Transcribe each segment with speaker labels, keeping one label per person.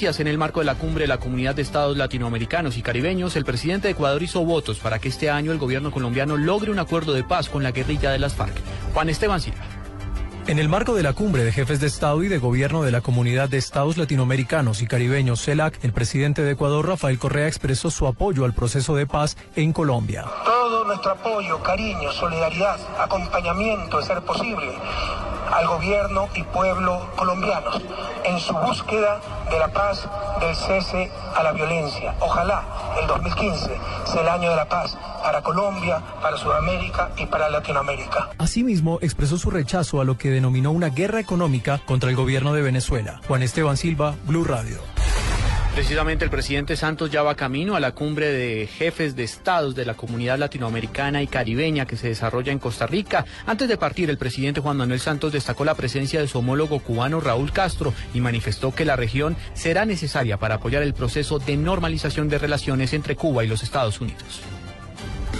Speaker 1: En el marco de la cumbre de la Comunidad de Estados Latinoamericanos y Caribeños, el presidente de Ecuador hizo votos para que este año el gobierno colombiano logre un acuerdo de paz con la guerrilla de las FARC. Juan Esteban Silva.
Speaker 2: En el marco de la cumbre de jefes de Estado y de Gobierno de la Comunidad de Estados Latinoamericanos y Caribeños, CELAC, el presidente de Ecuador, Rafael Correa, expresó su apoyo al proceso de paz en Colombia.
Speaker 3: Todo nuestro apoyo, cariño, solidaridad, acompañamiento, de ser posible, al gobierno y pueblo colombianos en su búsqueda de la paz, del cese a la violencia. Ojalá el 2015 sea el año de la paz para Colombia, para Sudamérica y para Latinoamérica.
Speaker 2: Asimismo, expresó su rechazo a lo que denominó una guerra económica contra el gobierno de Venezuela. Juan Esteban Silva, Blue Radio.
Speaker 1: Precisamente el presidente Santos ya va camino a la cumbre de jefes de estados de la comunidad latinoamericana y caribeña que se desarrolla en Costa Rica. Antes de partir, el presidente Juan Manuel Santos destacó la presencia de su homólogo cubano Raúl Castro y manifestó que la región será necesaria para apoyar el proceso de normalización de relaciones entre Cuba y los Estados Unidos.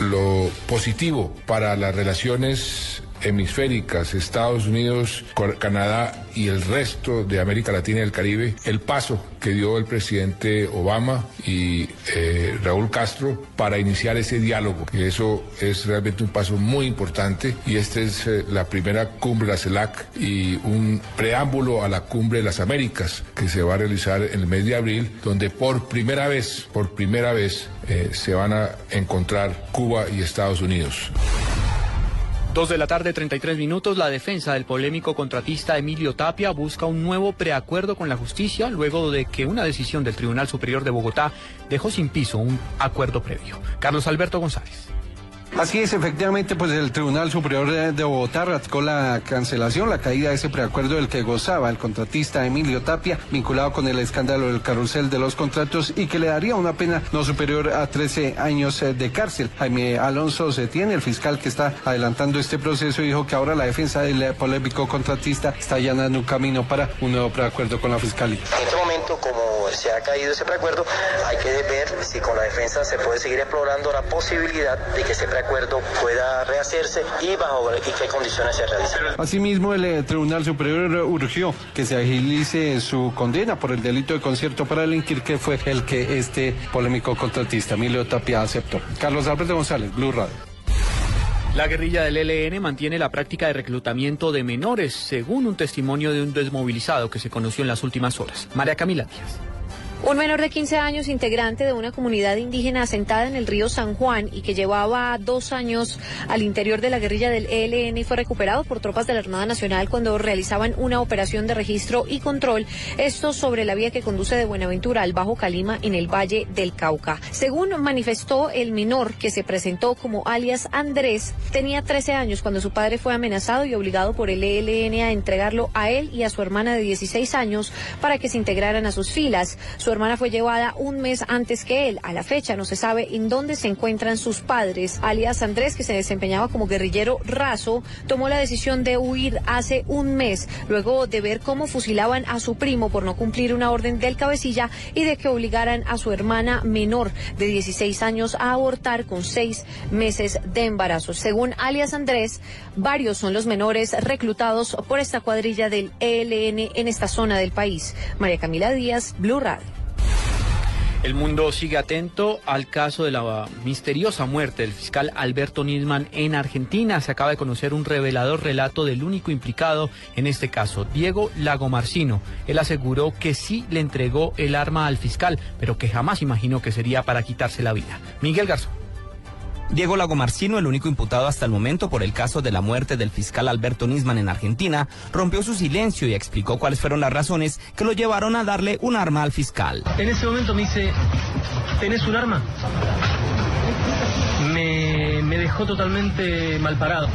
Speaker 4: Lo positivo para las relaciones hemisféricas, Estados Unidos, Canadá y el resto de América Latina y el Caribe, el paso que dio el presidente Obama y eh, Raúl Castro para iniciar ese diálogo. Y eso es realmente un paso muy importante y esta es eh, la primera cumbre de la CELAC y un preámbulo a la cumbre de las Américas que se va a realizar en el mes de abril, donde por primera vez, por primera vez, eh, se van a encontrar Cuba y Estados Unidos.
Speaker 1: Dos de la tarde, 33 minutos, la defensa del polémico contratista Emilio Tapia busca un nuevo preacuerdo con la justicia luego de que una decisión del Tribunal Superior de Bogotá dejó sin piso un acuerdo previo. Carlos Alberto González.
Speaker 5: Así es, efectivamente, pues el Tribunal Superior de Bogotá ratificó la cancelación, la caída de ese preacuerdo del que gozaba el contratista Emilio Tapia, vinculado con el escándalo del carrusel de los contratos y que le daría una pena no superior a 13 años eh, de cárcel. Jaime Alonso Setién, el fiscal que está adelantando este proceso, dijo que ahora la defensa del polémico contratista está allanando un camino para un nuevo preacuerdo con la fiscalía.
Speaker 6: En este momento, como se ha caído ese preacuerdo, hay que ver si con la defensa se puede seguir explorando la posibilidad de que ese preacuerdo acuerdo pueda rehacerse y bajo qué condiciones se realiza.
Speaker 5: Asimismo, el eh, Tribunal Superior urgió que se agilice su condena por el delito de concierto para delinquir, que fue el que este polémico contratista, Emilio Tapia, aceptó. Carlos Alberto González, Blue Radio.
Speaker 1: La guerrilla del ELN mantiene la práctica de reclutamiento de menores, según un testimonio de un desmovilizado que se conoció en las últimas horas. María Camila Díaz.
Speaker 7: Un menor de 15 años, integrante de una comunidad indígena asentada en el río San Juan y que llevaba dos años al interior de la guerrilla del ELN, fue recuperado por tropas de la Armada Nacional cuando realizaban una operación de registro y control, esto sobre la vía que conduce de Buenaventura al Bajo Calima en el Valle del Cauca. Según manifestó el menor que se presentó como alias Andrés, tenía 13 años cuando su padre fue amenazado y obligado por el ELN a entregarlo a él y a su hermana de 16 años para que se integraran a sus filas. Hermana fue llevada un mes antes que él. A la fecha no se sabe en dónde se encuentran sus padres. Alias Andrés, que se desempeñaba como guerrillero raso, tomó la decisión de huir hace un mes, luego de ver cómo fusilaban a su primo por no cumplir una orden del cabecilla y de que obligaran a su hermana menor de 16 años a abortar con seis meses de embarazo. Según alias Andrés, varios son los menores reclutados por esta cuadrilla del ELN en esta zona del país. María Camila Díaz, Blue Radio.
Speaker 1: El mundo sigue atento al caso de la misteriosa muerte del fiscal Alberto Nisman en Argentina. Se acaba de conocer un revelador relato del único implicado en este caso, Diego Lagomarcino. Él aseguró que sí le entregó el arma al fiscal, pero que jamás imaginó que sería para quitarse la vida. Miguel Garzón.
Speaker 8: Diego Lagomarcino, el único imputado hasta el momento por el caso de la muerte del fiscal Alberto Nisman en Argentina, rompió su silencio y explicó cuáles fueron las razones que lo llevaron a darle un arma al fiscal.
Speaker 9: En ese momento me dice, ¿tenés un arma? Me, me dejó totalmente mal parado.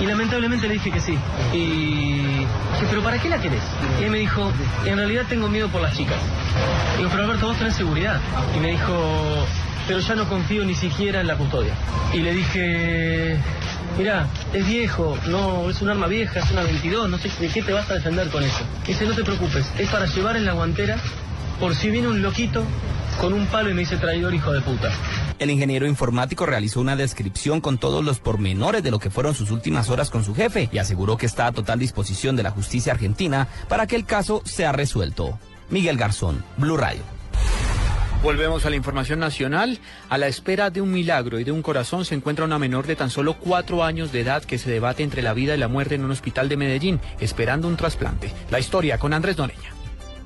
Speaker 9: Y lamentablemente le dije que sí. Y dije, ¿pero para qué la querés? Y él me dijo, en realidad tengo miedo por las chicas. Y digo, pero Alberto, vos tenés seguridad. Y me dijo, pero ya no confío ni siquiera en la custodia. Y le dije, mira, es viejo, no, es un arma vieja, es una 22, no sé de qué te vas a defender con eso. Dice, no te preocupes, es para llevar en la guantera por si viene un loquito con un palo y me dice traidor hijo de puta.
Speaker 8: El ingeniero informático realizó una descripción con todos los pormenores de lo que fueron sus últimas horas con su jefe y aseguró que está a total disposición de la justicia argentina para que el caso sea resuelto. Miguel Garzón, Blue Radio.
Speaker 1: Volvemos a la información nacional. A la espera de un milagro y de un corazón se encuentra una menor de tan solo cuatro años de edad que se debate entre la vida y la muerte en un hospital de Medellín, esperando un trasplante. La historia con Andrés Doneña.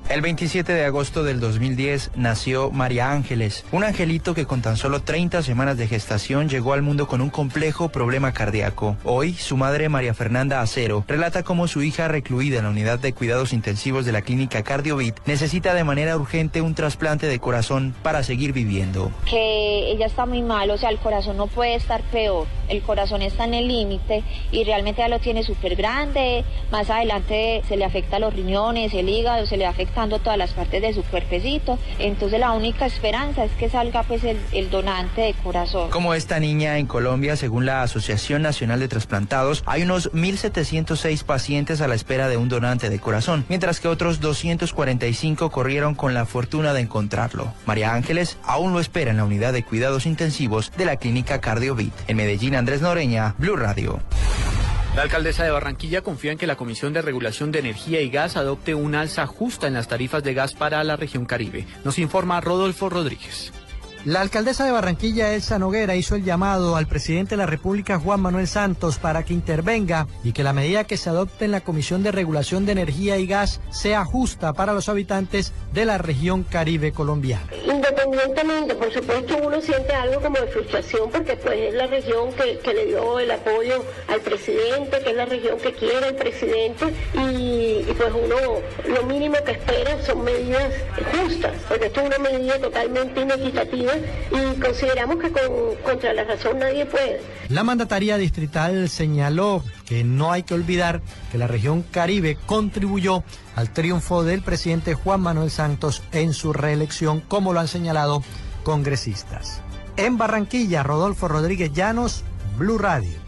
Speaker 10: El 27 de agosto del 2010 nació María Ángeles, un angelito que con tan solo 30 semanas de gestación llegó al mundo con un complejo problema cardíaco. Hoy, su madre María Fernanda Acero relata cómo su hija recluida en la unidad de cuidados intensivos de la clínica Cardiovit necesita de manera urgente un trasplante de corazón para seguir viviendo.
Speaker 11: Que ella está muy mal, o sea, el corazón no puede estar peor, el corazón está en el límite y realmente ya lo tiene súper grande, más adelante se le afecta los riñones, el hígado, se le afecta todas las partes de su cuerpecito. Entonces la única esperanza es que salga pues el, el donante de corazón.
Speaker 10: Como esta niña en Colombia, según la Asociación Nacional de Trasplantados, hay unos 1.706 pacientes a la espera de un donante de corazón, mientras que otros 245 corrieron con la fortuna de encontrarlo. María Ángeles aún lo espera en la unidad de cuidados intensivos de la clínica Cardiovit. En Medellín, Andrés Noreña, Blue Radio.
Speaker 1: La alcaldesa de Barranquilla confía en que la Comisión de Regulación de Energía y Gas adopte un alza justa en las tarifas de gas para la región Caribe. Nos informa Rodolfo Rodríguez.
Speaker 12: La alcaldesa de Barranquilla, Elsa Noguera, hizo el llamado al presidente de la República, Juan Manuel Santos, para que intervenga y que la medida que se adopte en la Comisión de Regulación de Energía y Gas sea justa para los habitantes de la región Caribe colombiana.
Speaker 13: Independientemente, por supuesto, uno siente algo como de frustración porque pues es la región que, le dio el apoyo al presidente, que es la región que quiere el presidente y, pues uno lo mínimo que espera son medidas justas, porque esto es una medida totalmente inequitativa y consideramos que contra la razón nadie puede.
Speaker 12: La mandataria distrital señaló que no hay que olvidar que la región Caribe contribuyó al triunfo del presidente Juan Manuel Santos en su reelección, como lo han señalado congresistas. En Barranquilla, Rodolfo Rodríguez Llanos, Blue Radio.